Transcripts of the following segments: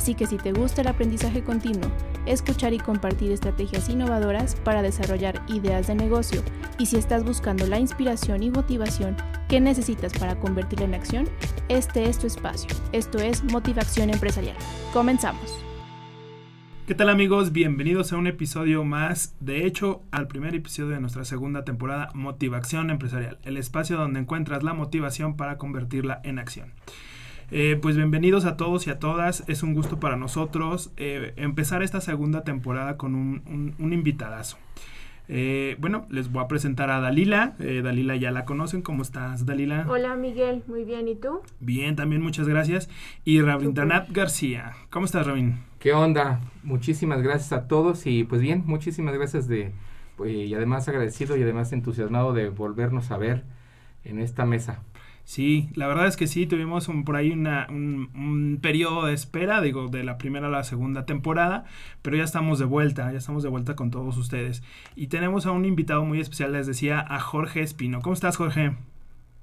Así que si te gusta el aprendizaje continuo, escuchar y compartir estrategias innovadoras para desarrollar ideas de negocio y si estás buscando la inspiración y motivación que necesitas para convertirla en acción, este es tu espacio. Esto es Motivación Empresarial. Comenzamos. ¿Qué tal amigos? Bienvenidos a un episodio más, de hecho al primer episodio de nuestra segunda temporada Motivación Empresarial, el espacio donde encuentras la motivación para convertirla en acción. Eh, pues bienvenidos a todos y a todas. Es un gusto para nosotros eh, empezar esta segunda temporada con un, un, invitadazo. Eh, bueno, les voy a presentar a Dalila. Dalila ya la conocen. ¿Cómo estás, Dalila? Hola, Miguel. Muy bien. ¿Y tú? Bien, también muchas gracias. Y Rabindranath García. ¿Cómo estás, Rabin? ¿Qué onda? Muchísimas gracias a todos y pues bien, muchísimas gracias de pues, y además agradecido y además entusiasmado de volvernos a ver en esta mesa. Sí, la verdad es que sí, tuvimos un, por ahí una, un, periodo de espera, digo, de la primera a la segunda temporada, pero ya estamos de vuelta, ya estamos de vuelta con todos ustedes. Y tenemos a un invitado muy especial, les decía, a Jorge Espino. ¿Cómo estás, Jorge?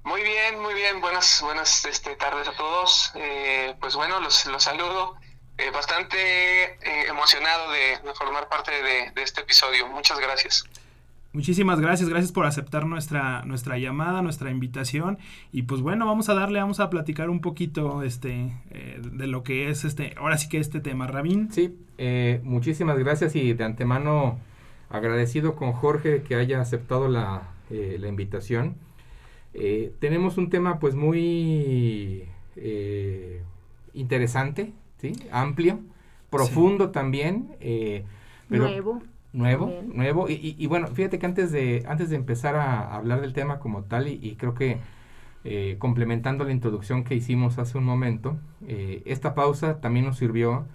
Muy bien, muy bien, buenas, buenas este, tardes a todos. Eh, pues bueno, los, los saludo. Eh, bastante eh, emocionado de, formar parte de, de este episodio. Muchas gracias. Muchísimas gracias, gracias por aceptar nuestra, nuestra llamada, nuestra invitación. Y pues bueno, vamos a darle, vamos a platicar un poquito este, eh, de lo que es este, ahora sí que este tema, Rabín. Sí, eh, muchísimas gracias y de antemano agradecido con Jorge que haya aceptado la, eh, la invitación. tenemos un tema pues muy interesante, ¿sí? amplio, profundo también. Nuevo Nuevo, nuevo. Y, bueno, fíjate que antes de, antes de empezar a hablar del tema como tal, y, creo que eh, complementando la introducción que hicimos hace un momento, eh, esta pausa también nos sirvió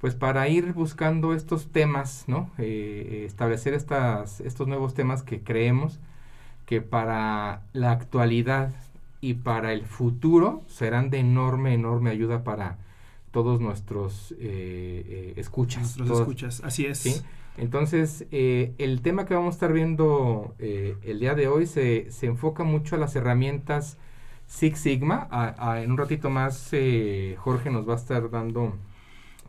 pues para ir buscando estos temas, ¿no? Eh, establecer estas, estos nuevos temas que creemos que para la actualidad y para el futuro serán de enorme, enorme ayuda para todos nuestros escuchas. Nuestros escuchas, así es. ¿sí? Entonces, eh, el tema que vamos a estar viendo eh, el día de hoy se, se, enfoca mucho a las herramientas Six Sigma. en un ratito más, eh, Jorge nos va a estar dando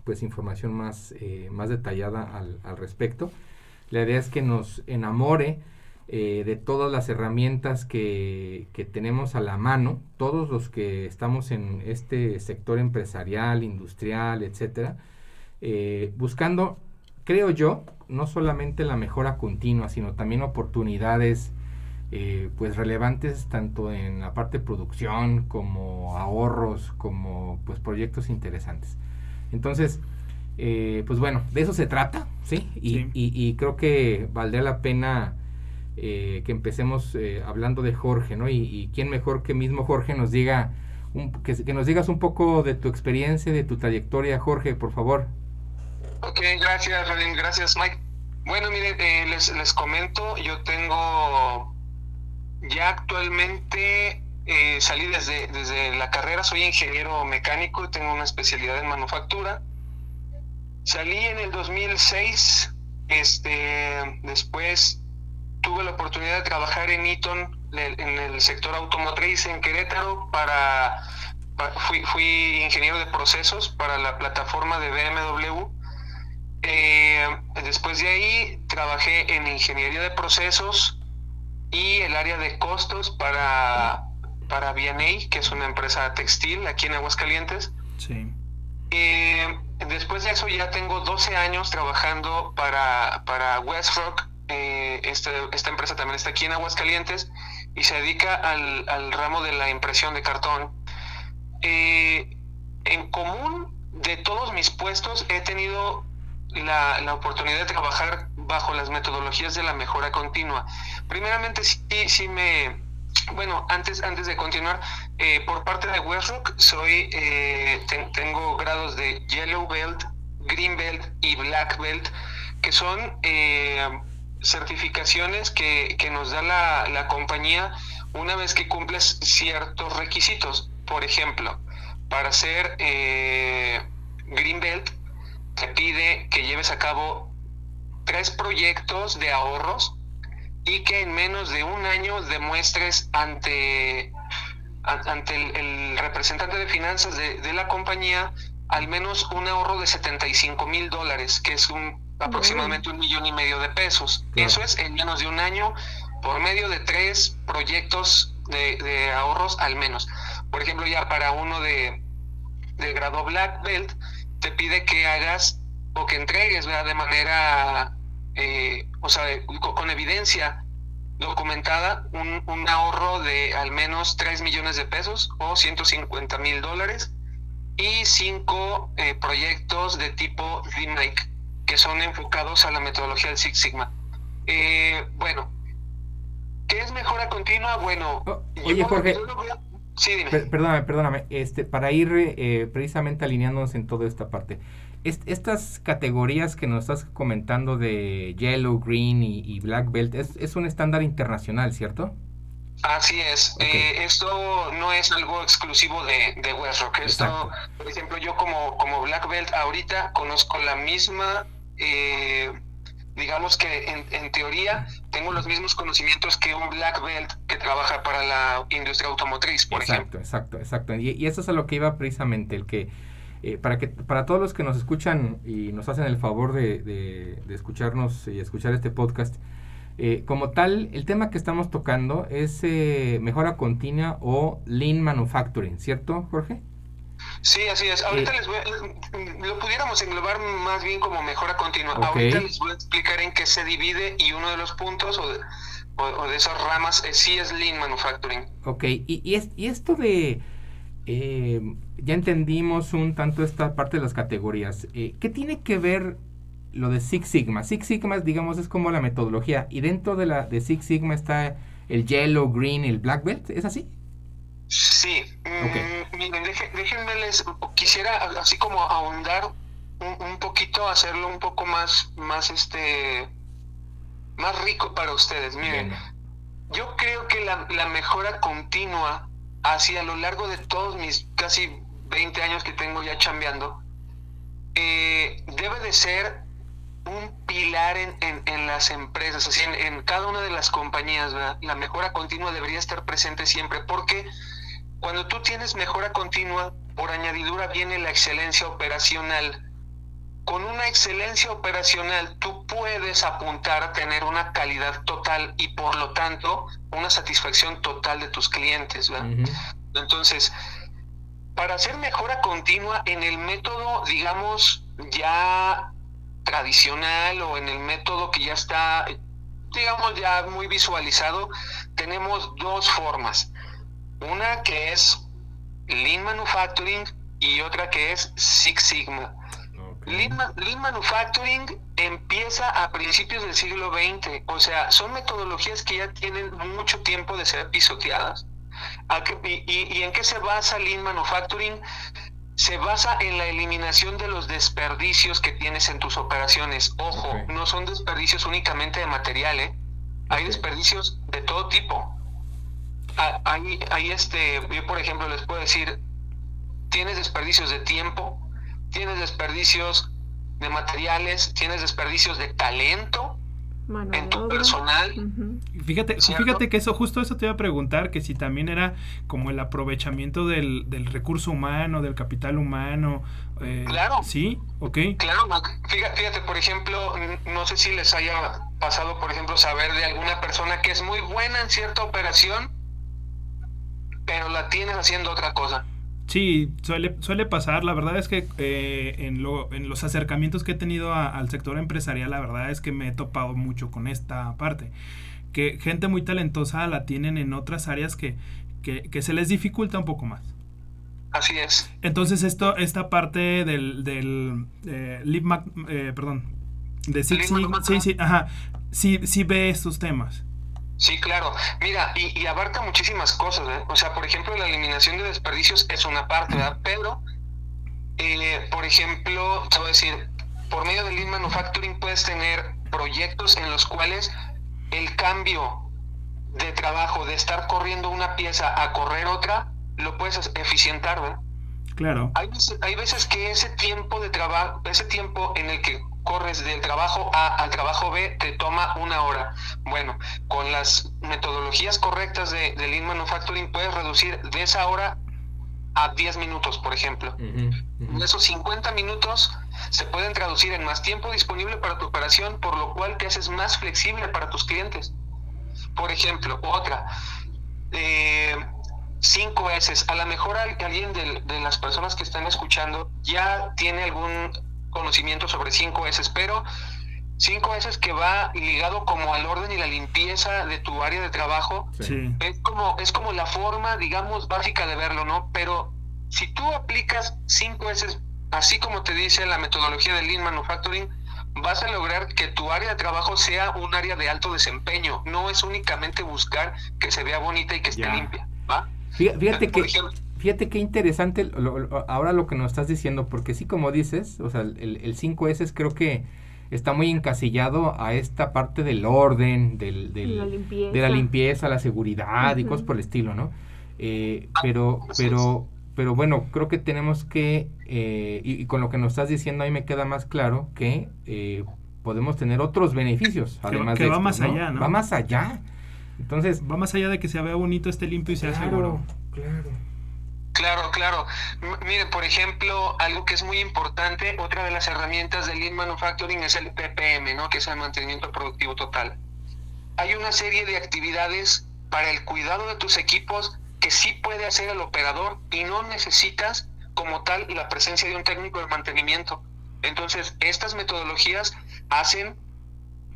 pues información más, más detallada al, al, respecto. La idea es que nos enamore de todas las herramientas que, que tenemos a la mano, todos los que estamos en este sector empresarial, industrial, etcétera, buscando creo yo, no solamente la mejora continua, sino también oportunidades eh, pues relevantes tanto en la parte de producción como ahorros, como pues proyectos interesantes. Entonces, eh, pues bueno, de eso se trata, ¿sí? Y, creo que valdría la pena eh, que empecemos hablando de Jorge, ¿no? Y, quién mejor que mismo Jorge nos diga, que, que nos digas un poco de tu experiencia, de tu trayectoria, Jorge, por favor. Ok, gracias, Gracias, Mike. Bueno, miren, eh, les, les comento, yo tengo ya actualmente eh, salí desde, desde la carrera, soy ingeniero mecánico, tengo una especialidad en manufactura. Salí en el 2006, este, después tuve la oportunidad de trabajar en Eaton, en el sector automotriz en Querétaro, para, fui, fui ingeniero de procesos para la plataforma de BMW eh, después de ahí trabajé en ingeniería de procesos y el área de costos para, para BNA, que es una empresa textil aquí en Aguascalientes. Sí. Eh, después de eso ya tengo 12 años trabajando para, para Westrock. Eh, este, esta empresa también está aquí en Aguascalientes y se dedica al, al ramo de la impresión de cartón. en común de todos mis puestos he tenido la, la, oportunidad de trabajar bajo las metodologías de la mejora continua. Primeramente, sí, sí me, bueno, antes, antes de continuar, eh, por parte de Westrock soy, eh, tengo grados de Yellow Belt, Green Belt y Black Belt, que son eh, certificaciones que, que, nos da la, la compañía una vez que cumples ciertos requisitos. Por ejemplo, para hacer eh, Greenbelt, te pide que lleves a cabo tres proyectos de ahorros y que en menos de un año demuestres ante, ante el, representante de finanzas de, la compañía al menos un ahorro de 75 mil dólares, que es un aproximadamente un millón y medio de pesos. Eso es en menos de un año por medio de tres proyectos de, ahorros al menos. Por ejemplo, ya para uno de, de grado Black Belt, te pide que hagas o que entregues de manera, eh, o sea, con, evidencia documentada un, un, ahorro de al menos 3 millones de pesos o 150 mil dólares y cinco eh, proyectos de tipo DMIC que son enfocados a la metodología del Six Sigma. Eh, bueno, ¿qué es mejora continua? Bueno, oye Jorge, sí, dime. perdóname, perdóname, este, para ir eh, precisamente alineándonos en toda esta parte. estas categorías que nos estás comentando de Yellow, Green y, Black Belt es, es un estándar internacional, ¿cierto? Así es. Eh, esto no es algo exclusivo de, de Westrock. Esto, por ejemplo, yo como, como Black Belt ahorita conozco la misma, eh, digamos que en, en, teoría tengo los mismos conocimientos que un Black Belt que trabaja para la industria automotriz, por ejemplo. Exacto, exacto. Y, y, eso es a lo que iba precisamente, el que... Eh, para que para todos los que nos escuchan y nos hacen el favor de, de, de escucharnos y escuchar este podcast, eh, como tal, el tema que estamos tocando es eh, mejora continua o lean manufacturing, ¿cierto, Jorge? Sí, así es. Ahorita eh, les voy a, lo pudiéramos englobar más bien como mejora continua. Ahorita les voy a explicar en qué se divide y uno de los puntos o de, o, de esas ramas sí es lean manufacturing. Ok, y, y, es, y esto de... ya entendimos un tanto esta parte de las categorías. ¿Qué tiene que ver lo de Six Sigma. Six Sigma, digamos, es como la metodología. Y dentro de la de Six Sigma está el Yellow, Green y el Black Belt. ¿Es así? Sí. Mm, miren, déjenme les... Quisiera así como ahondar un, poquito, hacerlo un poco más, más este... Más rico para ustedes. Miren, yo creo que la, la mejora continua hacia lo largo de todos mis casi 20 años que tengo ya chambeando, eh, debe de ser un pilar en, en, las empresas, así en, cada una de las compañías, la mejora continua debería estar presente siempre, porque cuando tú tienes mejora continua, por añadidura viene la excelencia operacional. Con una excelencia operacional tú puedes apuntar a tener una calidad total y por lo tanto una satisfacción total de tus clientes. Entonces, para hacer mejora continua en el método, digamos, ya tradicional o en el método que ya está, digamos, ya muy visualizado, tenemos dos formas. Una que es Lean Manufacturing y otra que es Six Sigma. Lean, Manufacturing empieza a principios del siglo XX, o sea, son metodologías que ya tienen mucho tiempo de ser pisoteadas. y, ¿Y en qué se basa Lean Manufacturing? se basa en la eliminación de los desperdicios que tienes en tus operaciones. Ojo, no son desperdicios únicamente de material, ¿eh? hay desperdicios de todo tipo. Ah, hay, este, yo por ejemplo les puedo decir, tienes desperdicios de tiempo, tienes desperdicios de materiales, tienes desperdicios de talento, en tu personal. Fíjate, fíjate que eso, justo eso te iba a preguntar, que si también era como el aprovechamiento del, del recurso humano, del capital humano. Eh, claro. Sí, ok. Claro, fíjate, por ejemplo, no sé si les haya pasado, por ejemplo, saber de alguna persona que es muy buena en cierta operación, pero la tienes haciendo otra cosa. Sí, suele, suele pasar. La verdad es que eh, en, lo, en los acercamientos que he tenido al sector empresarial, la verdad es que me he topado mucho con esta parte. Que gente muy talentosa la tienen en otras áreas que, que, se les dificulta un poco más. Así es. Entonces, esto, esta parte del, del eh, eh perdón, de Six sí, sí, ajá, sí, sí ve estos temas. Sí, claro. Mira, y, abarca muchísimas cosas. ¿eh? O sea, por ejemplo, la eliminación de desperdicios es una parte, ¿verdad? Pero, eh, por ejemplo, te voy a decir, por medio del Lean Manufacturing puedes tener proyectos en los cuales el cambio de trabajo de estar corriendo una pieza a correr otra, lo puedes eficientar, ¿verdad? Claro. Hay, hay veces que ese tiempo de trabajo, ese tiempo en el que corres del trabajo A al trabajo B te toma una hora. Bueno, con las metodologías correctas de, Lean Manufacturing puedes reducir de esa hora a 10 minutos, por ejemplo. Esos 50 minutos se pueden traducir en más tiempo disponible para tu operación, por lo cual te haces más flexible para tus clientes. Por ejemplo, otra, eh, cinco S. A lo mejor alguien de, de, las personas que están escuchando ya tiene algún conocimiento sobre cinco S, pero cinco S que va ligado como al orden y la limpieza de tu área de trabajo. Es como es como la forma, digamos, básica de verlo, ¿no? Pero si tú aplicas cinco S así como te dice la metodología de Lean Manufacturing, vas a lograr que tu área de trabajo sea un área de alto desempeño. No es únicamente buscar que se vea bonita y que esté limpia. ¿va? Fíjate, que, fíjate qué interesante ahora lo que nos estás diciendo, porque sí, como dices, o sea, el, el 5S creo que está muy encasillado a esta parte del orden, del, del la de la limpieza, la seguridad y cosas por el estilo, ¿no? Eh, pero, pero pero bueno, creo que tenemos que, eh, y, con lo que nos estás diciendo, ahí me queda más claro que eh, podemos tener otros beneficios. Además que va más allá, ¿no? Va más allá. Entonces. Va más allá de que se vea bonito, esté limpio y sea seguro. Claro. Claro, claro. Mire, por ejemplo, algo que es muy importante, otra de las herramientas del Lean Manufacturing es el PPM, ¿no? Que es el mantenimiento productivo total. Hay una serie de actividades para el cuidado de tus equipos que sí puede hacer el operador y no necesitas como tal la presencia de un técnico de mantenimiento. Entonces, estas metodologías hacen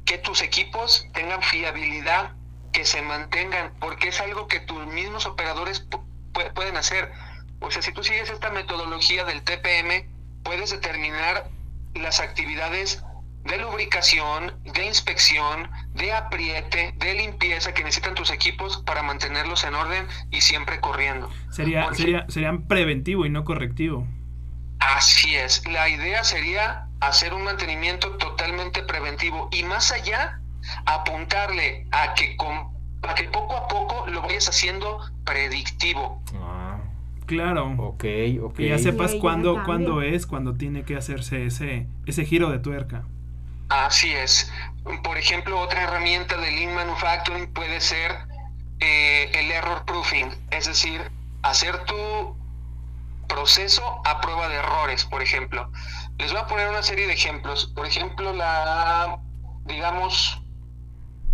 que tus equipos tengan fiabilidad, que se mantengan, porque es algo que tus mismos operadores pueden hacer. O sea, si tú sigues esta metodología del TPM, puedes determinar las actividades de lubricación, de inspección, de apriete, de limpieza que necesitan tus equipos para mantenerlos en orden y siempre corriendo. Sería, sería, serían preventivo y no correctivo. Así es. La idea sería hacer un mantenimiento totalmente preventivo y más allá apuntarle a que, con, a que poco a poco lo vayas haciendo predictivo. Ah, claro. Ok, ok. Que ya sepas cuándo, cuándo es, cuando tiene que hacerse ese, ese giro de tuerca. Así es. Por ejemplo, otra herramienta de Lean Manufacturing puede ser eh, el error proofing, es decir, hacer tu proceso a prueba de errores, por ejemplo. Les voy a poner una serie de ejemplos. Por ejemplo, la, digamos,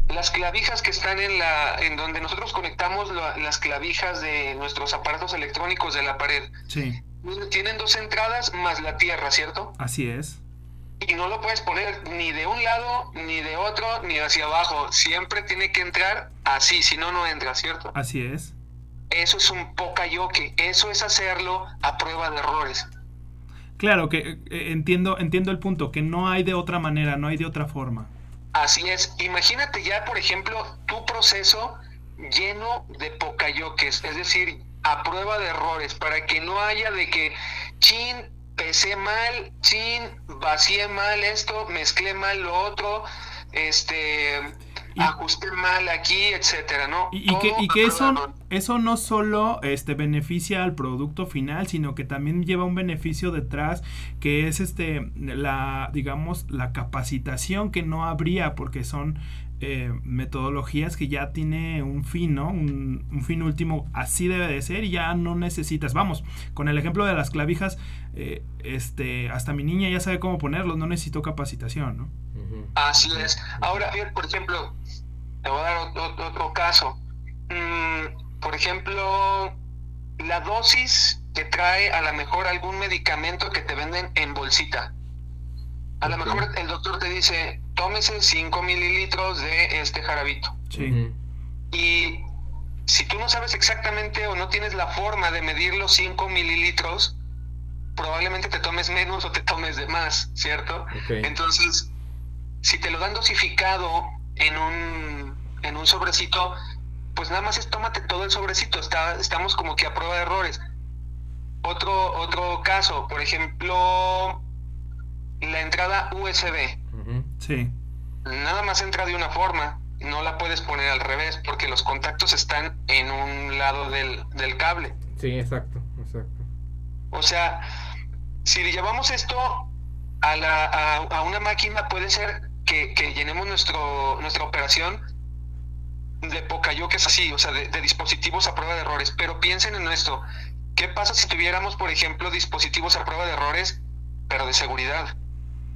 las clavijas que están en la, en donde nosotros conectamos las clavijas de nuestros aparatos electrónicos de la pared. Sí. Tienen dos entradas más la tierra, ¿cierto? Así es y no lo puedes poner ni de un lado, ni de otro, ni hacia abajo. Siempre tiene que entrar así, si no, no entra, ¿cierto? Así es. Eso es un poca yoke, eso es hacerlo a prueba de errores. Claro, que eh, entiendo, entiendo el punto, que no hay de otra manera, no hay de otra forma. Así es. Imagínate ya, por ejemplo, tu proceso lleno de pocayoques, es decir, a prueba de errores, para que no haya de que, chin, pesé mal, chin, vacié mal esto, mezclé mal lo otro, este, ajusté mal aquí, etcétera, ¿no? Y, que, y que eso, eso no solo este, beneficia al producto final, sino que también lleva un beneficio detrás, que es este, la, digamos, la capacitación que no habría, porque son eh, metodologías que ya tiene un fin, ¿no? Un, fin último, así debe de ser y ya no necesitas. Vamos, con el ejemplo de las clavijas, eh, este, hasta mi niña ya sabe cómo ponerlos, no necesito capacitación, ¿no? Así es. Ahora, por ejemplo, te voy a dar otro, caso. Mm, por ejemplo, la dosis que trae a lo mejor algún medicamento que te venden en bolsita. A lo mejor el doctor te dice, tómese 5 mililitros de este jarabito. Sí. Y si tú no sabes exactamente o no tienes la forma de medir los 5 mililitros, probablemente te tomes menos o te tomes de más, ¿cierto? Entonces, si te lo dan dosificado en un, en un sobrecito, pues nada más es tómate todo el sobrecito, Está, estamos como que a prueba de errores. Otro, otro caso, por ejemplo, la entrada USB. Sí. Nada más entra de una forma. no la puedes poner al revés porque los contactos están en un lado del, del cable. Sí, exacto, exacto. O sea, si le llevamos esto a, la, a, una máquina, puede ser que, que, llenemos nuestro, nuestra operación de Pocayo, que es así, o sea, de, dispositivos a prueba de errores. Pero piensen en esto. ¿Qué pasa si tuviéramos, por ejemplo, dispositivos a prueba de errores, pero de seguridad?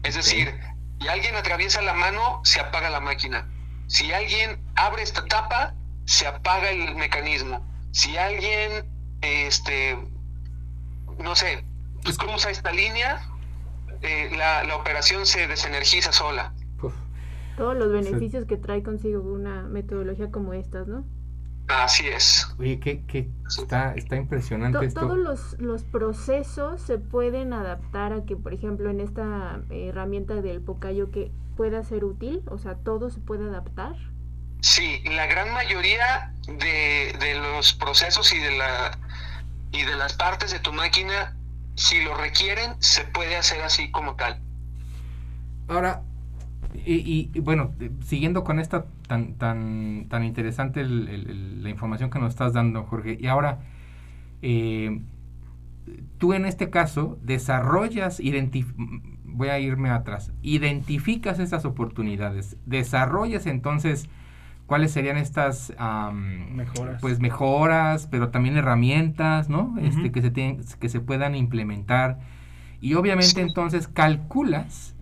Es decir, y alguien atraviesa la mano, se apaga la máquina. Si alguien abre esta tapa, se apaga el mecanismo. Si alguien, este, no sé, cruza esta línea, eh, la, la, operación se desenergiza sola. Todos los beneficios que trae consigo una metodología como estas, ¿no? Así es. Oye, que, está, está impresionante esto. Todos los, los, procesos se pueden adaptar a que, por ejemplo, en esta herramienta del Pocayo que pueda ser útil, o sea, todo se puede adaptar. Sí, la gran mayoría de, de los procesos y de la y de las partes de tu máquina, si lo requieren, se puede hacer así como tal. Ahora, y, bueno, siguiendo con esta tan tan tan interesante la información que nos estás dando, Jorge, y ahora eh, tú en este caso desarrollas, voy a irme atrás, identificas estas oportunidades, desarrollas entonces cuáles serían estas mejoras. pues mejoras pero también herramientas no este que se tienen que se puedan implementar. Y obviamente entonces calculas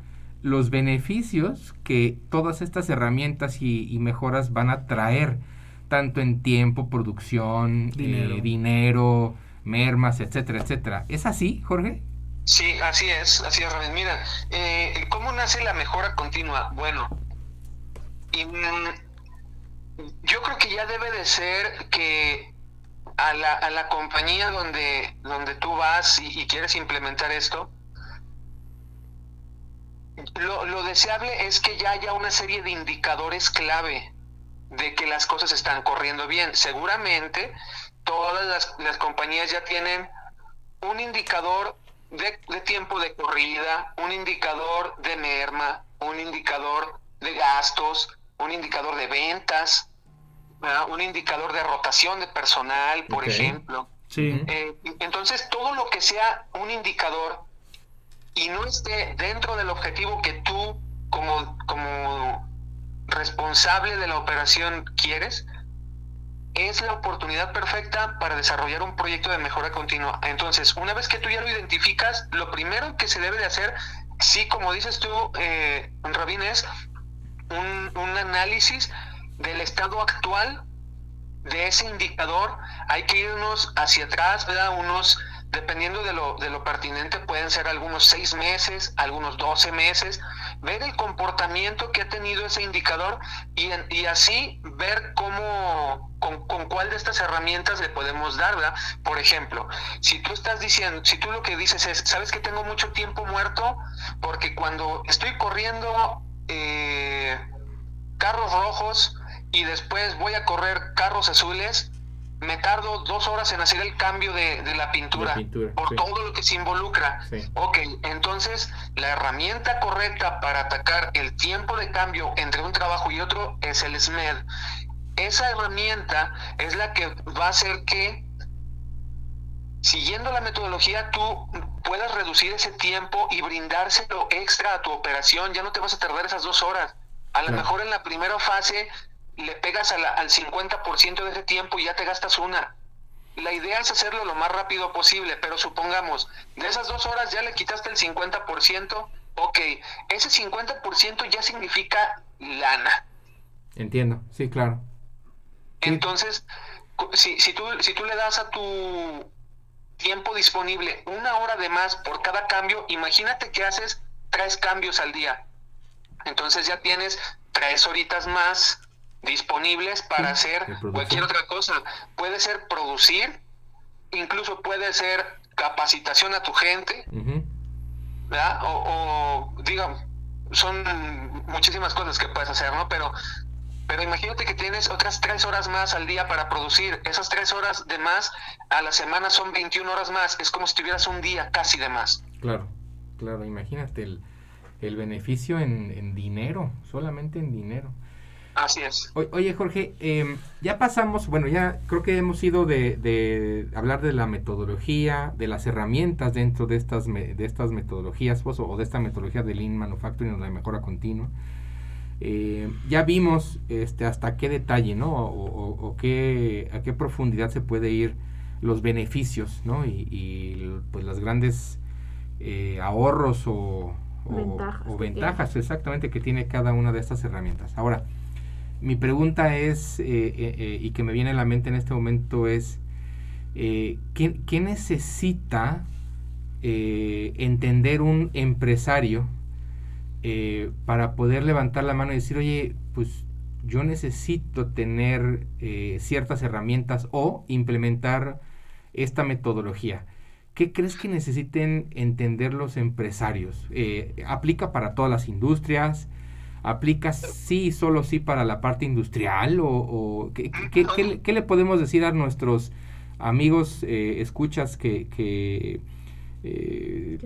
los beneficios que todas estas herramientas y, mejoras van a traer, tanto en tiempo, producción, eh, dinero, mermas, etcétera, etcétera. ¿Es así, Jorge? Sí, así es, así es, Mira, eh, ¿cómo nace la mejora continua? Bueno, mm, yo creo que ya debe de ser que a la, a la compañía donde, donde tú vas y quieres implementar esto, lo, deseable es que ya haya una serie de indicadores clave de que las cosas están corriendo bien. Seguramente todas las, compañías ya tienen un indicador de, tiempo de corrida, un indicador de merma, un indicador de gastos, un indicador de ventas, un indicador de rotación de personal, por ejemplo. Eh, entonces, todo lo que sea un indicador y no esté dentro del objetivo que tú como, como responsable de la operación quieres, es la oportunidad perfecta para desarrollar un proyecto de mejora continua. Entonces, una vez que tú ya lo identificas, lo primero que se debe de hacer, sí, como dices tú, eh, Rabín, es un, un análisis del estado actual de ese indicador. Hay que irnos hacia atrás, ¿verdad? Unos dependiendo de lo, de lo pertinente, pueden ser algunos seis meses, algunos doce meses, ver el comportamiento que ha tenido ese indicador y, así ver cómo, con, con, cuál de estas herramientas le podemos dar. Por ejemplo, si tú estás diciendo, si tú lo que dices es, sabes que tengo mucho tiempo muerto, porque cuando estoy corriendo eh, carros rojos y después voy a correr carros azules, me tardo dos horas en hacer el cambio de, la pintura, por todo lo que se involucra. Ok, entonces la herramienta correcta para atacar el tiempo de cambio entre un trabajo y otro es el SMED. Esa herramienta es la que va a hacer que, siguiendo la metodología, tú puedas reducir ese tiempo y brindárselo extra a tu operación. Ya no te vas a tardar esas dos horas. A lo mejor en la primera fase le pegas al 50% de ese tiempo y ya te gastas una. La idea es hacerlo lo más rápido posible, pero supongamos, de esas dos horas ya le quitaste el 50%, ok, ese 50% ya significa lana. Entiendo, sí, claro. Entonces, si, si, tú, si tú le das a tu tiempo disponible una hora de más por cada cambio, imagínate que haces tres cambios al día. Entonces ya tienes tres horitas más disponibles para hacer cualquier otra cosa. Puede ser producir, incluso puede ser capacitación a tu gente, ¿verdad? O, o digamos, son muchísimas cosas que puedes hacer, ¿no? Pero, pero imagínate que tienes otras tres horas más al día para producir. Esas tres horas de más a la semana son 21 horas más. Es como si tuvieras un día casi de más. Claro, claro, imagínate el, el beneficio en, en dinero, solamente en dinero. Así es. oye, Jorge, em, ya pasamos, bueno, ya creo que hemos ido de, hablar de la metodología, de las herramientas dentro de estas, de estas metodologías, pues, o de esta metodología de Lean Manufacturing o de mejora continua. Eh, ya vimos este, hasta qué detalle, ¿no? O, qué, a qué profundidad se puede ir los beneficios, ¿no? Y, pues las grandes eh, ahorros o, ventajas, exactamente que tiene cada una de estas herramientas. Ahora, mi pregunta es, eh, y que me viene a la mente en este momento es, ¿qué, ¿qué, necesita entender un empresario eh, para poder levantar la mano y decir, oye, pues yo necesito tener eh, ciertas herramientas o implementar esta metodología. ¿Qué crees que necesiten entender los empresarios? Eh, ¿Aplica para todas las industrias? ¿Aplica sí, solo sí para la parte industrial? ¿O, ¿qué, le podemos decir a nuestros amigos escuchas que eh,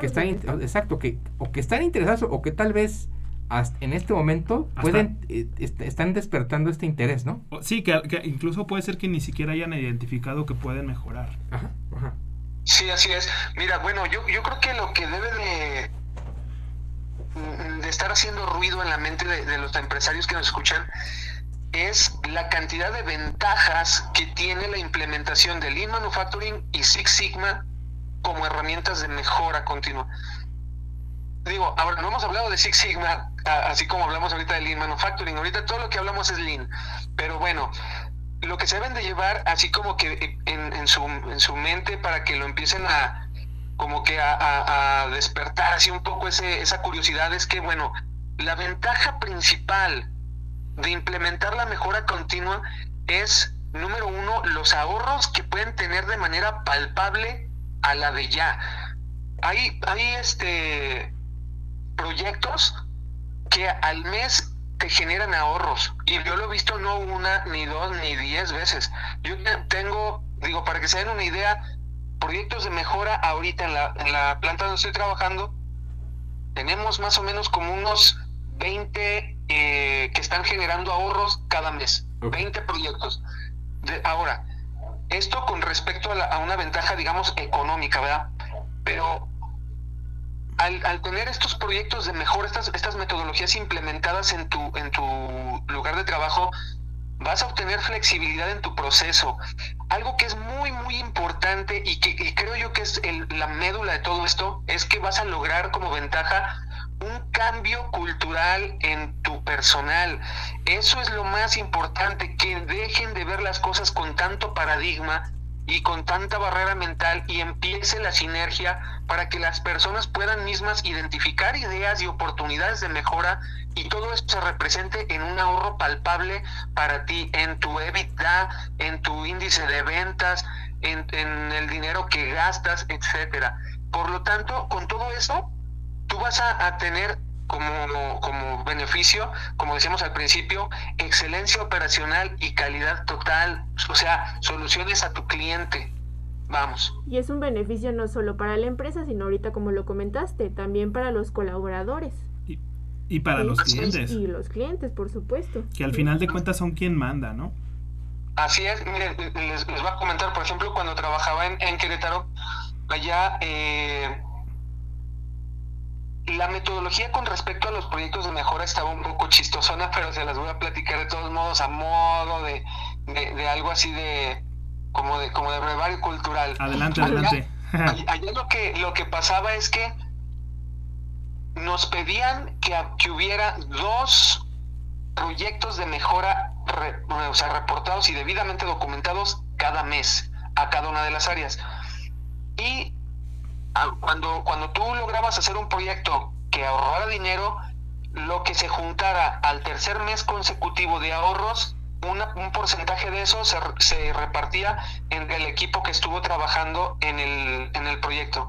que están interesados. exacto, que, o que están interesados o que tal vez hasta en este momento pueden eh, están despertando este interés, ¿no? Sí, que, incluso puede ser que ni siquiera hayan identificado que pueden mejorar. Ajá, Sí, así es. Mira, bueno, yo, yo creo que lo que debe de, de estar haciendo ruido en la mente de, de los empresarios que nos escuchan es la cantidad de ventajas que tiene la implementación de Lean Manufacturing y Six Sigma como herramientas de mejora continua. Digo, ahora no hemos hablado de Six Sigma, así como hablamos ahorita de Lean Manufacturing. Ahorita todo lo que hablamos es Lean. Pero bueno, lo que se deben de llevar así como que en, su, en su mente para que lo empiecen a como que a, despertar así un poco ese, esa curiosidad es que, bueno, la ventaja principal de implementar la mejora continua es, número uno, los ahorros que pueden tener de manera palpable a la de ya. Hay, hay este proyectos que al mes te generan ahorros. Y yo lo he visto no una, ni dos, ni diez veces. Yo tengo, digo, para que se den una idea, proyectos de mejora ahorita en la, en la planta donde estoy trabajando, tenemos más o menos como unos 20 eh, que están generando ahorros cada mes. 20 proyectos. De, ahora, esto con respecto a, una ventaja, digamos, económica, ¿verdad? Pero al, tener estos proyectos de mejora, estas, estas metodologías implementadas en tu, en tu lugar de trabajo, vas a obtener flexibilidad en tu proceso. Algo que es muy, muy importante y que creo yo que es la médula de todo esto, es que vas a lograr como ventaja un cambio cultural en tu personal. Eso es lo más importante, que dejen de ver las cosas con tanto paradigma y con tanta barrera mental y empiece la sinergia para que las personas puedan mismas identificar ideas y oportunidades de mejora y todo esto se represente en un ahorro palpable para ti, en tu EBITDA, en tu índice de ventas, en, en el dinero que gastas, etcétera. Por lo tanto, con todo eso, tú vas a, tener como, como, beneficio, como decíamos al principio, excelencia operacional y calidad total, o sea, soluciones a tu cliente. Vamos. Y es un beneficio no solo para la empresa, sino ahorita como lo comentaste, también para los colaboradores. Y, para los clientes. Y los clientes, por supuesto. Que al final de cuentas son quien manda, ¿no? Así es, miren, les, les voy a comentar, por ejemplo, cuando trabajaba en, en Querétaro, allá eh, la metodología con respecto a los proyectos de mejora estaba un poco chistosona, pero se las voy a platicar de todos modos a modo de, de, algo así de como de como de brevario cultural. Adelante, adelante. Allá, lo que lo que pasaba es que nos pedían que, que hubiera dos proyectos de mejora o sea, reportados y debidamente documentados cada mes a cada una de las áreas. Y cuando, cuando tú lograbas hacer un proyecto que ahorrara dinero, lo que se juntara al tercer mes consecutivo de ahorros, un porcentaje de eso se, se, repartía en el equipo que estuvo trabajando en el, en el proyecto.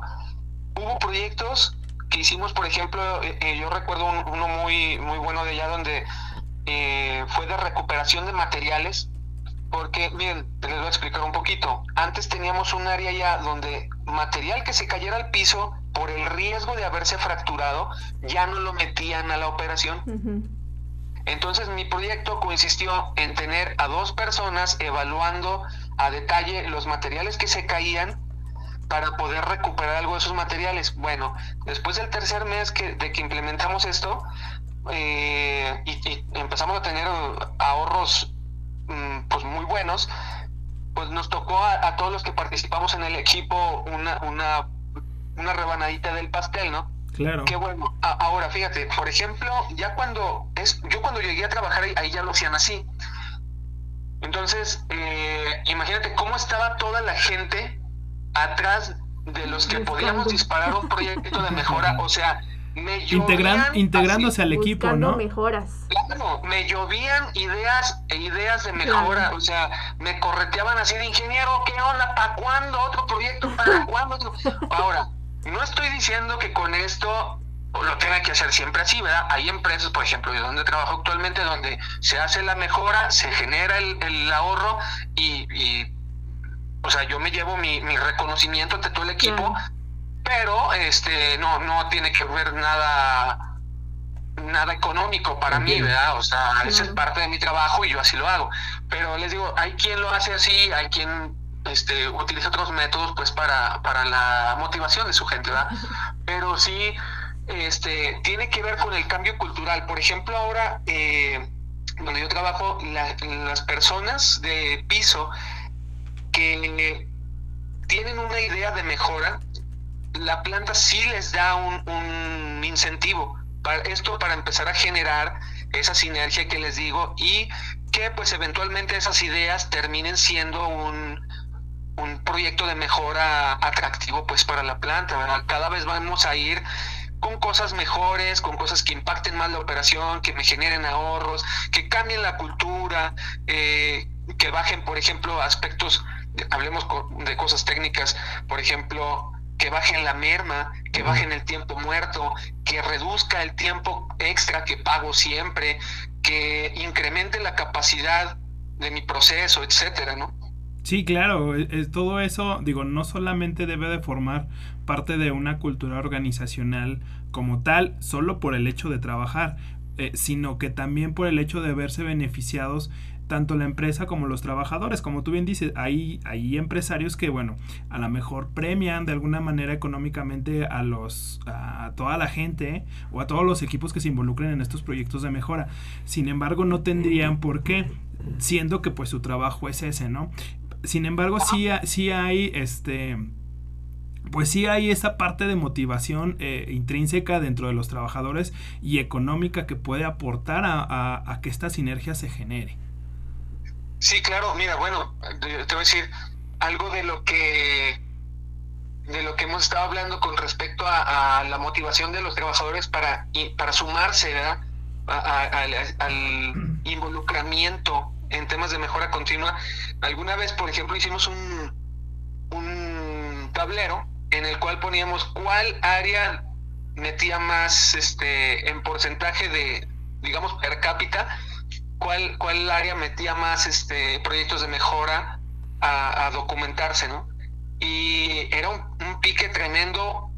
Hubo proyectos que hicimos, por ejemplo, eh, eh, yo recuerdo uno muy, muy bueno de allá donde eh, fue de recuperación de materiales porque, miren, les voy a explicar un poquito. Antes teníamos un área ya donde material que se cayera al piso por el riesgo de haberse fracturado, ya no lo metían a la operación. Entonces mi proyecto consistió en tener a dos personas evaluando a detalle los materiales que se caían para poder recuperar algo de esos materiales. Bueno, después del tercer mes que, de que implementamos esto eh, y, empezamos a tener ahorros pues muy buenos, pues nos tocó a, todos los que participamos en el equipo una, una, una rebanadita del pastel, ¿no? Claro. Qué bueno. ahora, fíjate, por ejemplo, ya cuando es, yo cuando llegué a trabajar ahí, ya lo hacían así. Entonces, eh, imagínate cómo estaba toda la gente atrás de los que podíamos disparar un proyecto de mejora. O sea, me Integran, integrándose al equipo, ¿no? mejoras. Claro, me llovían ideas e ideas de mejora, o sea, me correteaban así de ingeniero, ¿qué onda? ¿Para cuándo otro proyecto? ¿Para cuándo? Ahora, no estoy diciendo que con esto lo tenga que hacer siempre así, ¿verdad? Hay empresas, por ejemplo, de donde trabajo actualmente, donde se hace la mejora, se genera el, ahorro y, o sea, yo me llevo mi, reconocimiento ante todo el equipo, pero este no no tiene que ver nada nada económico para mí, ¿verdad? O sea, esa es parte de mi trabajo y yo así lo hago. Pero les digo, hay quien lo hace así, hay quien este, utiliza otros métodos pues para, para la motivación de su gente, ¿verdad? Pero sí, este, tiene que ver con el cambio cultural. Por ejemplo, ahora, eh, donde yo trabajo, las personas de piso que tienen una idea de mejora, la planta sí les da un, un incentivo. Para esto para empezar a generar esa sinergia que les digo y que pues eventualmente esas ideas terminen siendo un, un proyecto de mejora atractivo pues para la planta, Cada vez vamos a ir con cosas mejores, con cosas que impacten más la operación, que me generen ahorros, que cambien la cultura, eh, que bajen, por ejemplo, aspectos, hablemos de cosas técnicas, por ejemplo, que bajen la merma, que bajen el tiempo muerto, que reduzca el tiempo extra que pago siempre, que incremente la capacidad de mi proceso, etcétera, ¿no? Sí, claro, e, es, todo eso, digo, no solamente debe de formar parte de una cultura organizacional como tal, solo por el hecho de trabajar, eh, sino que también por el hecho de verse beneficiados tanto la empresa como los trabajadores. Como tú bien dices, hay, hay empresarios que, bueno, a lo mejor premian de alguna manera económicamente a los a toda la gente o a todos los equipos que se involucren en estos proyectos de mejora. Sin embargo, no tendrían por qué, siendo que pues su trabajo es ese, ¿no? Sin embargo, sí, sí hay este pues sí hay esa parte de motivación eh, intrínseca dentro de los trabajadores y económica que puede aportar a, que esta sinergia se genere. Sí, claro, mira, bueno, te voy a decir algo de lo que de lo que hemos estado hablando con respecto a, la motivación de los trabajadores para, para sumarse al involucramiento en temas de mejora continua. Alguna vez, por ejemplo, hicimos un, un tablero en el cual poníamos cuál área metía más este en porcentaje de digamos per cápita cuál cuál área metía más este proyectos de mejora a, documentarse no y era un, pique tremendo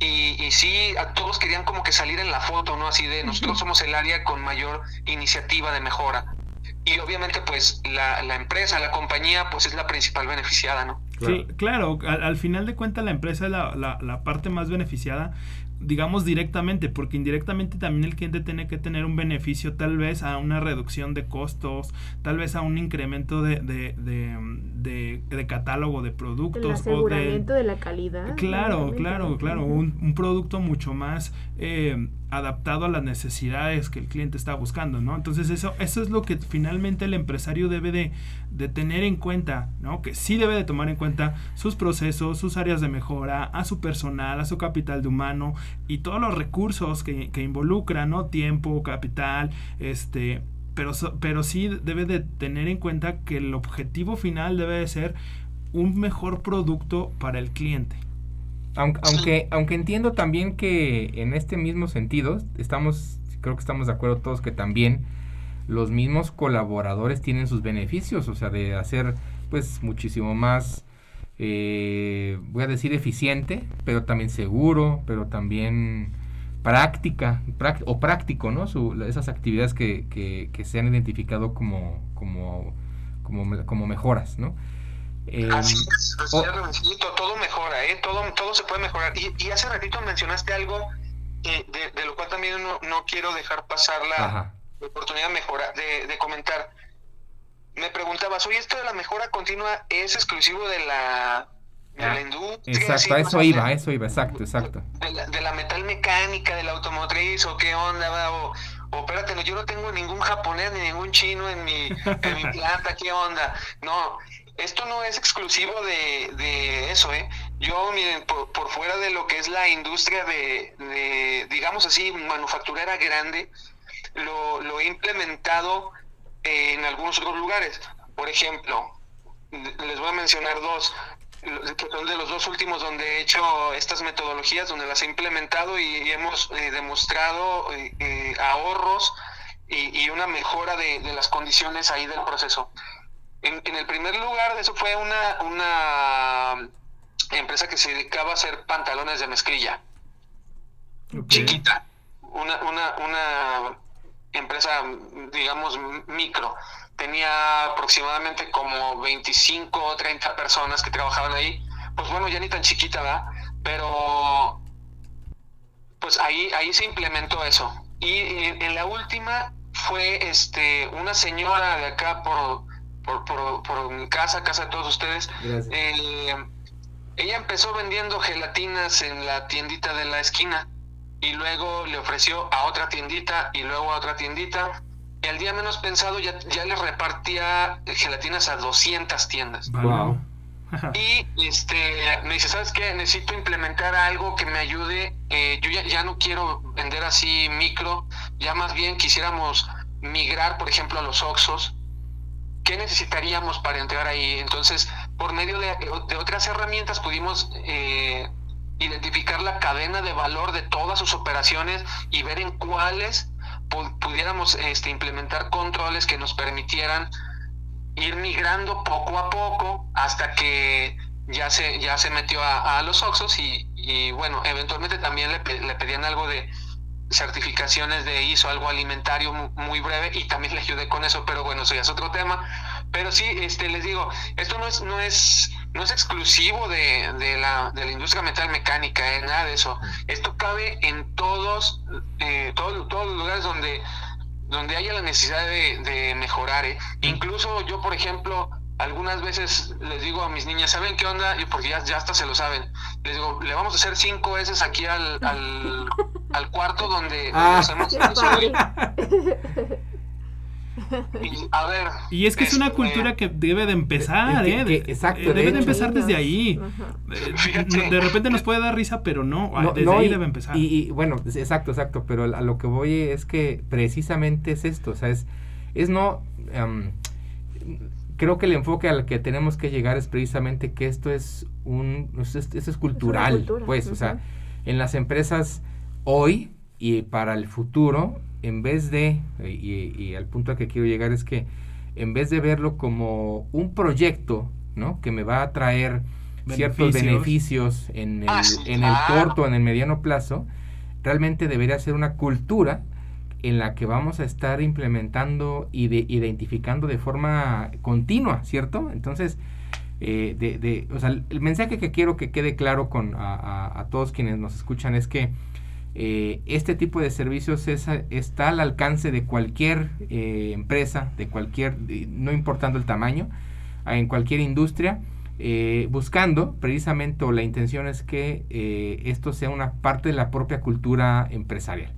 y, y, sí a todos querían como que salir en la foto no así de nosotros somos el área con mayor iniciativa de mejora y obviamente pues la, la empresa, la compañía pues es la principal beneficiada, ¿no? Sí, claro, al, final de cuentas la empresa es la, la, la, parte más beneficiada, digamos directamente, porque indirectamente también el cliente tiene que tener un beneficio tal vez a una reducción de costos, tal vez a un incremento de, de, de, de, catálogo de productos. El aseguramiento de, la calidad. Claro, claro, claro, un, un, producto mucho más eh, adaptado a las necesidades que el cliente está buscando, ¿no? Entonces eso, eso es lo que finalmente el empresario debe de, tener en cuenta, ¿no? Que sí debe de tomar en cuenta sus procesos, sus áreas de mejora, a su personal, a su capital de humano, y todos los recursos que, que involucran, ¿no? Tiempo, capital, este, pero, pero sí debe de tener en cuenta que el objetivo final debe de ser un mejor producto para el cliente. Aunque, aunque, entiendo también que en este mismo sentido, estamos, creo que estamos de acuerdo todos que también los mismos colaboradores tienen sus beneficios, o sea, de hacer pues muchísimo más eh, voy a decir eficiente, pero también seguro, pero también práctica o práctico, ¿no? esas actividades que, que, se han identificado como, como, como, mejoras, ¿no? Eh, Así es, todo mejora, ¿eh? todo, todo se puede mejorar. Y, hace ratito mencionaste algo de, lo cual también no, no quiero dejar pasar la, oportunidad de mejorar, de, de comentar. Me preguntabas, oye, esto de la mejora continua es exclusivo de la Exacto, eso iba, eso iba, exacto, exacto. De la, metal mecánica, de la automotriz, o qué onda, va, o, o espérate, no, yo no tengo ningún japonés ni ningún chino en mi, en mi planta, qué onda. No, esto no es exclusivo de, eso, ¿eh? Yo, miren, por, fuera de lo que es la industria de, digamos así, manufacturera grande, lo, lo he implementado en algunos otros lugares. Por ejemplo, les voy a mencionar dos que son de los dos últimos donde he hecho estas metodologías, donde las he implementado y, hemos eh, demostrado eh, eh, ahorros y, una mejora de, las condiciones ahí del proceso. En, el primer lugar, eso fue una, una empresa que se dedicaba a hacer pantalones de mezclilla. Chiquita. Una, una, una empresa, digamos, micro tenía aproximadamente como 25 o 30 personas que trabajaban ahí. Pues bueno, ya ni tan chiquita, ¿verdad? Pero pues ahí, ahí se implementó eso. Y en, la última fue este una señora de acá por, por, por, por mi casa, casa de todos ustedes. Eh, ella empezó vendiendo gelatinas en la tiendita de la esquina y luego le ofreció a otra tiendita y luego a otra tiendita y al día menos pensado ya, ya le repartía gelatinas a 200 tiendas. Wow. Y este, me dice, ¿sabes qué? Necesito implementar algo que me ayude. Eh, yo ya, ya no quiero vender así micro, ya más bien quisiéramos migrar, por ejemplo, a los Oxos. ¿Qué necesitaríamos para entrar ahí? Entonces, por medio de, otras herramientas pudimos eh, identificar la cadena de valor de todas sus operaciones y ver en cuáles pudiéramos este, implementar controles que nos permitieran ir migrando poco a poco hasta que ya se, ya se metió a, los Oxos y, y, bueno, eventualmente también le, le, pedían algo de certificaciones de ISO, algo alimentario muy, breve y también le ayudé con eso, pero bueno, eso ya es otro tema. Pero sí, este, les digo, esto no es, no es no es exclusivo de, de, la, de la industria metal mecánica, eh, nada de eso. Esto cabe en todos, eh, todos, todos los lugares donde, donde haya la necesidad de, mejorar. Eh. Incluso yo, por ejemplo, algunas veces les digo a mis niñas, ¿saben qué onda? Y porque ya, ya hasta se lo saben. Les digo, le vamos a hacer cinco veces aquí al, al, al cuarto donde, ah. hacemos Y, a ver, y es que es una este, cultura que debe de empezar, ¿eh? exacto. Eh, debe de, empezar desde ahí. Eh, de repente nos puede dar risa, pero no, desde ahí debe empezar. Y, bueno, exacto, exacto, pero a lo que voy es que precisamente es esto, o sea, es, es no... Em, creo que el enfoque al que tenemos que llegar es precisamente que esto es un... Esto es, cultural, pues, o sea, en las empresas hoy y para el futuro en vez de, y, al punto al que quiero llegar es que en vez de verlo como un proyecto, ¿no? Que me va a traer ciertos beneficios. en el, ah, en el corto, en el mediano plazo, realmente debería ser una cultura en la que vamos a estar implementando y de, identificando de forma continua, ¿cierto? Entonces, eh, de, de, o sea, el mensaje que quiero que quede claro con a todos quienes nos escuchan es que eh, este tipo de servicios está al alcance de cualquier eh, empresa, de cualquier, no importando el tamaño, en cualquier industria, buscando precisamente, o la intención es que esto sea una parte de la propia cultura empresarial.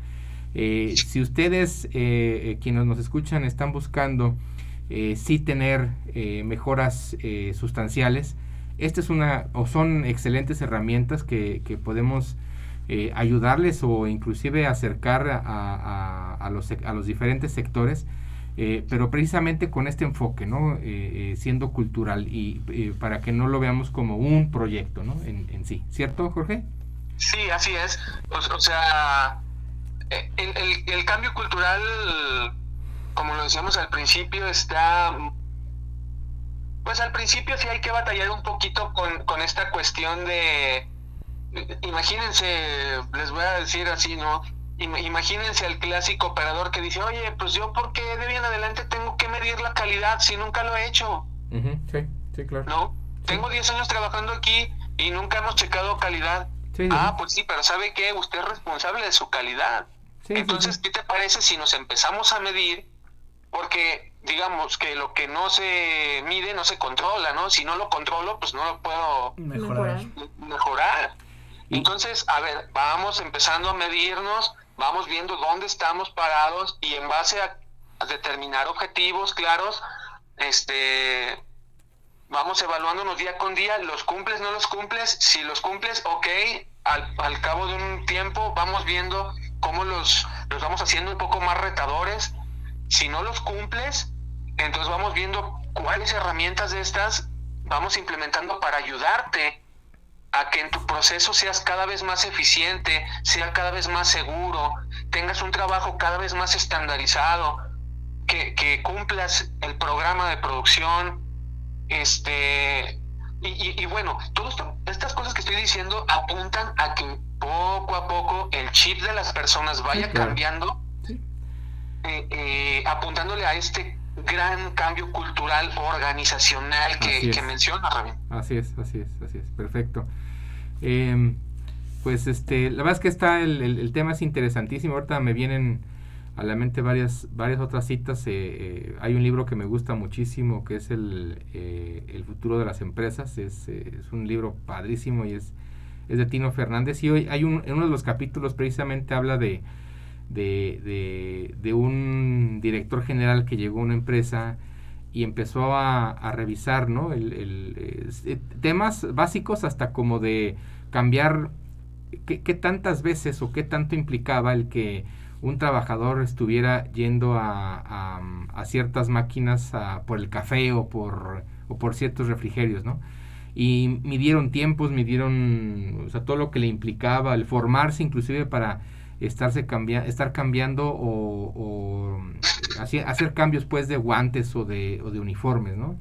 Si ustedes, quienes nos escuchan, están buscando sí tener mejoras sustanciales, esta es una, o son excelentes herramientas que, que podemos eh, ayudarles o inclusive acercar a, a, los, a los diferentes sectores, eh, pero precisamente con este enfoque, ¿no? Eh, siendo cultural y para que no lo veamos como un proyecto ¿no? en, en sí. ¿Cierto, Jorge? Sí, así es. O, sea, el, el, el cambio cultural, como lo decíamos al principio, está pues al principio sí hay que batallar un poquito con, con esta cuestión de, imagínense, les voy a decir así, ¿no? Imagínense al clásico operador que dice, oye, pues yo, ¿por qué de bien adelante tengo que medir la calidad si nunca lo he hecho? Sí, sí, claro. ¿No? Tengo 10 años trabajando aquí y nunca hemos checado calidad. ah, pues sí, pero ¿sabe qué? Usted es responsable de su calidad. Entonces, ¿qué te parece si nos empezamos a medir? Porque digamos que lo que no se mide no se controla, ¿no? Si no lo controlo, pues no lo puedo mejorar. mejorar. Entonces, a ver, vamos empezando a medirnos, vamos viendo dónde estamos parados y en base a, determinar objetivos claros, este, vamos evaluándonos día con día, los cumples, no los cumples, si los cumples, ok, al, al cabo de un tiempo vamos viendo cómo los, los vamos haciendo un poco más retadores, si no los cumples, entonces vamos viendo cuáles herramientas de estas vamos implementando para ayudarte a que en tu proceso seas cada vez más eficiente, sea cada vez más seguro, tengas un trabajo cada vez más estandarizado, que, que cumplas el programa de producción, este, y, y, bueno, todas estas cosas que estoy diciendo apuntan a que poco a poco el chip de las personas vaya cambiando, eh, eh, apuntándole a este gran cambio cultural organizacional que, que menciona Así es, así es, así es, perfecto. Em, pues este, la verdad es que está el, el, tema es interesantísimo. Ahorita me vienen a la mente varias, varias otras citas. Eh, eh, hay un libro que me gusta muchísimo que es el, el futuro de las empresas. Es, es, un libro padrísimo y es, es de Tino Fernández. Y hoy hay un, en uno de los capítulos precisamente habla de, de, un director general que llegó a una empresa y empezó a, a revisar ¿no? el, temas básicos hasta como de cambiar qué, tantas veces o qué tanto implicaba el que un trabajador estuviera yendo a, a, ciertas máquinas por el café o por, o por ciertos refrigerios, ¿no? Y midieron tiempos, midieron todo lo que le implicaba, el formarse inclusive para estarse cambia estar cambiando o, o hacer cambios pues de guantes o de, o de uniformes, ¿no?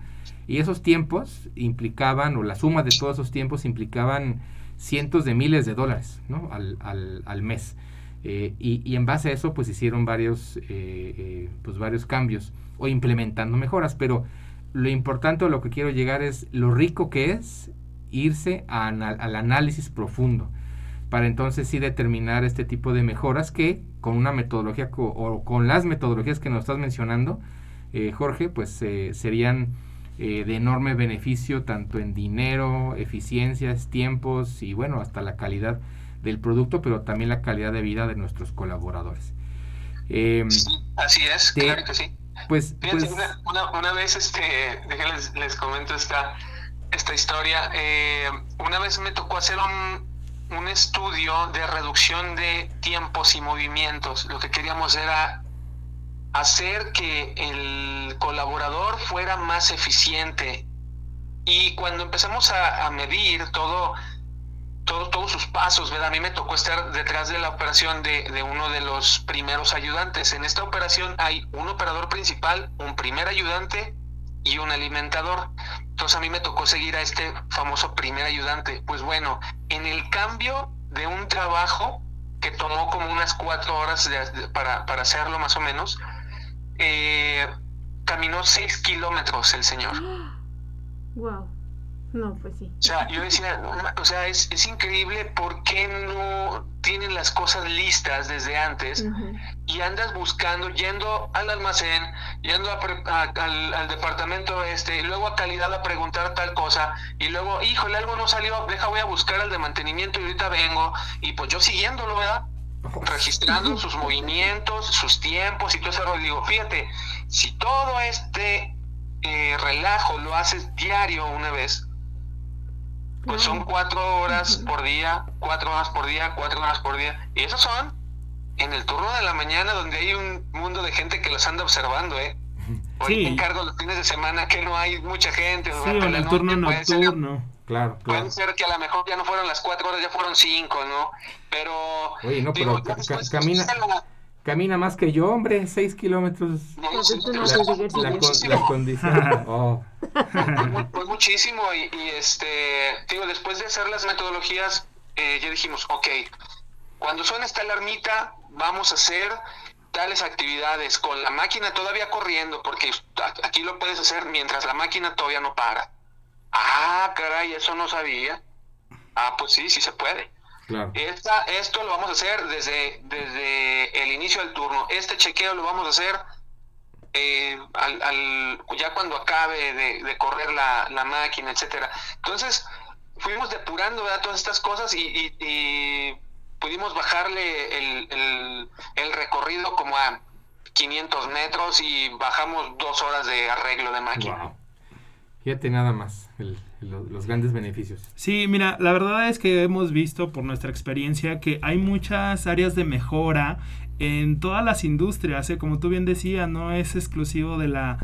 Y esos tiempos implicaban, o la suma de todos esos tiempos implicaban cientos de miles de dólares, ¿no? Al, al, mes. Eh, y, y, en base a eso, pues hicieron varios, eh, eh, pues varios cambios o implementando mejoras. Pero lo importante o lo que quiero llegar es lo rico que es irse al análisis profundo para entonces sí determinar este tipo de mejoras que con una metodología o con las metodologías que nos estás mencionando, eh, Jorge, pues eh, serían eh, de enorme beneficio tanto en dinero, eficiencias, tiempos y bueno, hasta la calidad del producto, pero también la calidad de vida de nuestros colaboradores. Em, así es, claro que sí. Pues, pues una, una, vez, este, déjenles les comento esta, esta historia. una vez me tocó hacer un, un estudio de reducción de tiempos y movimientos. Lo que queríamos era hacer que el colaborador fuera más eficiente. Y cuando empezamos a, medir todo, todo, todos sus pasos, ¿verdad? A mí me tocó estar detrás de la operación de, de, uno de los primeros ayudantes. En esta operación hay un operador principal, un primer ayudante y un alimentador. Entonces a mí me tocó seguir a este famoso primer ayudante. Pues bueno, en el cambio de un trabajo que tomó como unas cuatro horas para, para, hacerlo más o menos, eh, caminó seis kilómetros el señor. Wow. No, pues sí. O sea, yo decía, o sea, es, es increíble por qué no tienen las cosas listas desde antes y andas buscando, yendo al almacén, yendo al, al, departamento este, y luego a calidad a preguntar tal cosa, y luego, híjole, algo no salió, deja, voy a buscar al de mantenimiento y ahorita vengo, y pues yo siguiéndolo, ¿verdad? Registrando sus movimientos, sus tiempos y todo eso. digo, fíjate, si todo este eh, relajo lo haces diario una vez, pues son cuatro horas por día, cuatro horas por día, cuatro horas por día. Y esos son en el turno de la mañana donde hay un mundo de gente que los anda observando, ¿eh? Hoy sí. encargo los fines de semana que no hay mucha gente. Sí, en el turno nocturno. Claro, claro. Puede ser que a lo mejor ya no fueron las cuatro horas, ya fueron cinco, ¿no? Pero... Oye, no, pero camina... Camina más que yo, hombre, seis kilómetros. No, la, la, condición. Oh. Pues, pues, muchísimo y, y, este, digo, después de hacer las metodologías, eh, ya dijimos, ok, cuando suena esta alarmita, vamos a hacer tales actividades con la máquina todavía corriendo, porque aquí lo puedes hacer mientras la máquina todavía no para. Ah, caray, eso no sabía. Ah, pues sí, sí se puede. Esta, esto lo vamos a hacer desde, desde el inicio del turno. Este chequeo lo vamos a hacer eh, al, ya cuando acabe de, correr la, máquina, etcétera. Entonces, fuimos depurando todas estas cosas y, pudimos bajarle el, el, recorrido como a 500 metros y bajamos dos horas de arreglo de máquina. Fíjate nada más los grandes beneficios. Sí, mira, la verdad es que hemos visto por nuestra experiencia que hay muchas áreas de mejora en todas las industrias, ¿eh? como tú bien decías, no es exclusivo de la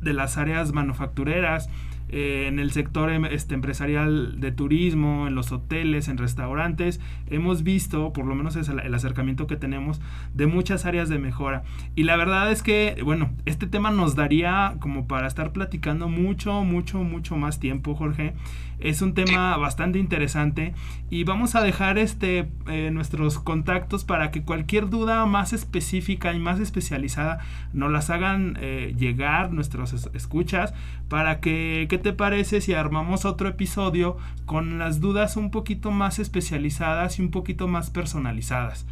de las áreas manufactureras. Eh, en el sector em, este, empresarial de turismo, en los hoteles, en restaurantes, hemos visto, por lo menos es el, acercamiento que tenemos, de muchas áreas de mejora. Y la verdad es que, bueno, este tema nos daría como para estar platicando mucho, mucho, mucho más tiempo, Jorge. Es un tema bastante interesante y vamos a dejar este eh, nuestros contactos para que cualquier duda más específica y más especializada nos las hagan eh, llegar nuestros escuchas para que ¿qué te parece si armamos otro episodio con las dudas un poquito más especializadas y un poquito más personalizadas?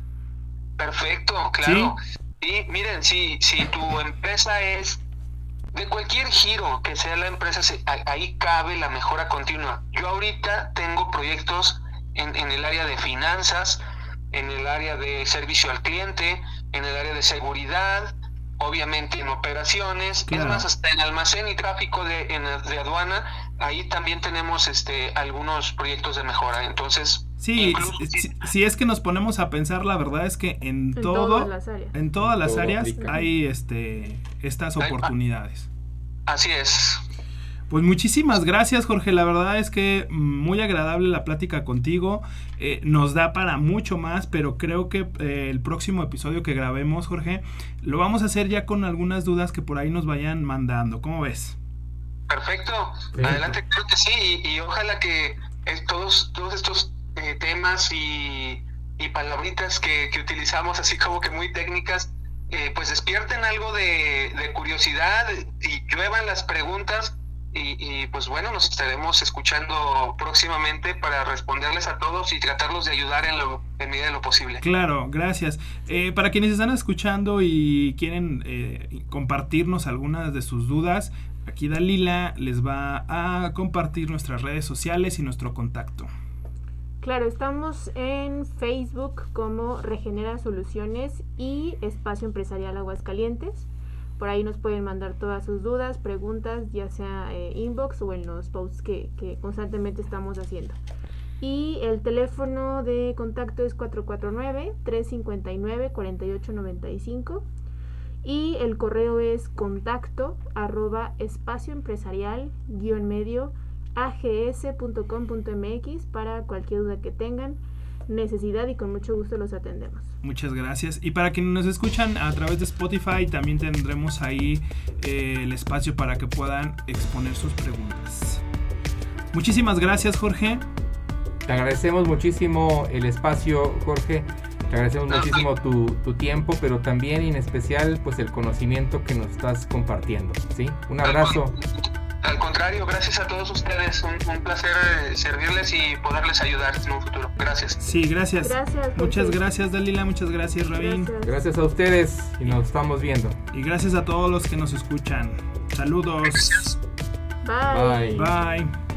Perfecto, claro. Y miren, si, si tu empresa es de cualquier giro que sea la empresa, ahí cabe la mejora continua. Yo ahorita tengo proyectos en, en, el área de finanzas, en el área de servicio al cliente, en el área de seguridad, obviamente en operaciones, es más, hasta en almacén y tráfico de, en, de aduana, ahí también tenemos este algunos proyectos de mejora. Entonces, Sí, si, es que nos ponemos a pensar, la verdad es que en, todo, en todas las áreas hay este estas oportunidades. Así es. Pues muchísimas gracias Jorge, la verdad es que muy agradable la plática contigo, eh, nos da para mucho más, pero creo que eh, el próximo episodio que grabemos Jorge lo vamos a hacer ya con algunas dudas que por ahí nos vayan mandando, ¿cómo ves? Perfecto, adelante, creo que sí, y, ojalá que todos, todos estos eh, temas y, palabritas que, utilizamos así como que muy técnicas, eh, pues despierten algo de, curiosidad y lluevan las preguntas y, pues bueno, nos estaremos escuchando próximamente para responderles a todos y tratarlos de ayudar en, lo, en medida de lo posible. Claro, gracias. Eh, para quienes están escuchando y quieren compartirnos algunas de sus dudas, aquí Dalila les va a compartir nuestras redes sociales y nuestro contacto. Claro, estamos en Facebook como Regenera Soluciones y Espacio Empresarial Aguascalientes. Por ahí nos pueden mandar todas sus dudas, preguntas, ya sea eh, inbox o en los posts que, constantemente estamos haciendo. Y el teléfono de contacto es 449-359-4895. Y el correo es contacto arroba espacioempresarial guion medio ags.com.mx para cualquier duda que tengan, necesidad y con mucho gusto los atendemos. Muchas gracias. Y para quienes nos escuchan a través de Spotify, también tendremos ahí eh, el espacio para que puedan exponer sus preguntas. Muchísimas gracias, Jorge. Te agradecemos muchísimo el espacio, Jorge. Te agradecemos muchísimo tu, tu, tiempo, pero también en especial pues el conocimiento que nos estás compartiendo. ¿sí? Un abrazo. Al contrario, gracias a todos ustedes. Un, placer eh, servirles y poderles ayudar en un futuro. Gracias. Sí, gracias. muchas gracias, Dalila. Muchas gracias, Rabín. Gracias. a ustedes y nos estamos viendo. Y gracias a todos los que nos escuchan. Saludos. Bye. Bye.